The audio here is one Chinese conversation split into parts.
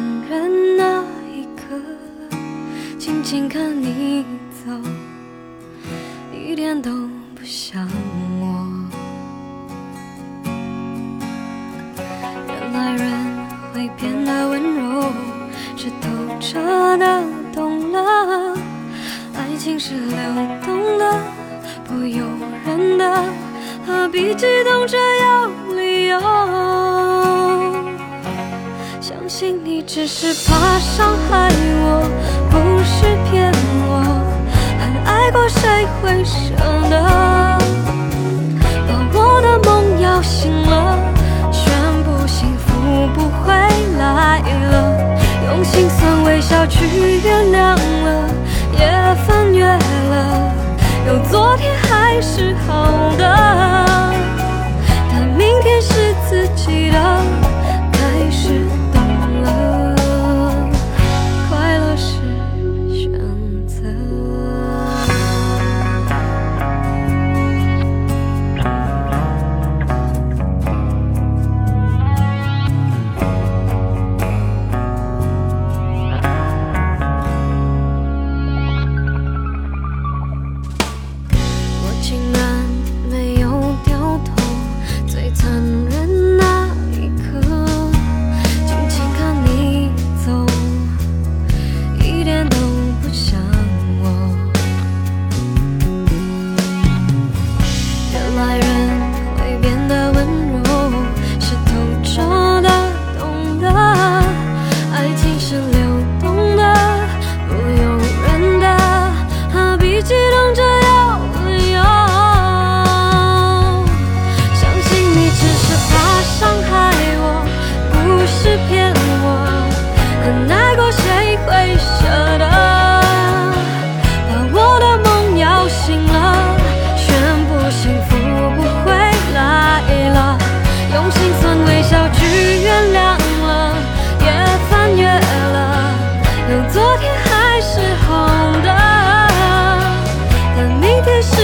承认那一刻静静看你走一点都不像我。原来人会变得温柔是透彻的懂了爱情是流动的不由人的何必激动着要只是怕伤害我，不是骗我。很爱过，谁会舍得？把我的梦摇醒了，宣布幸福不会来了。用心酸微笑去原谅了，也翻越了，有昨天还是好的，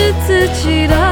是自己的，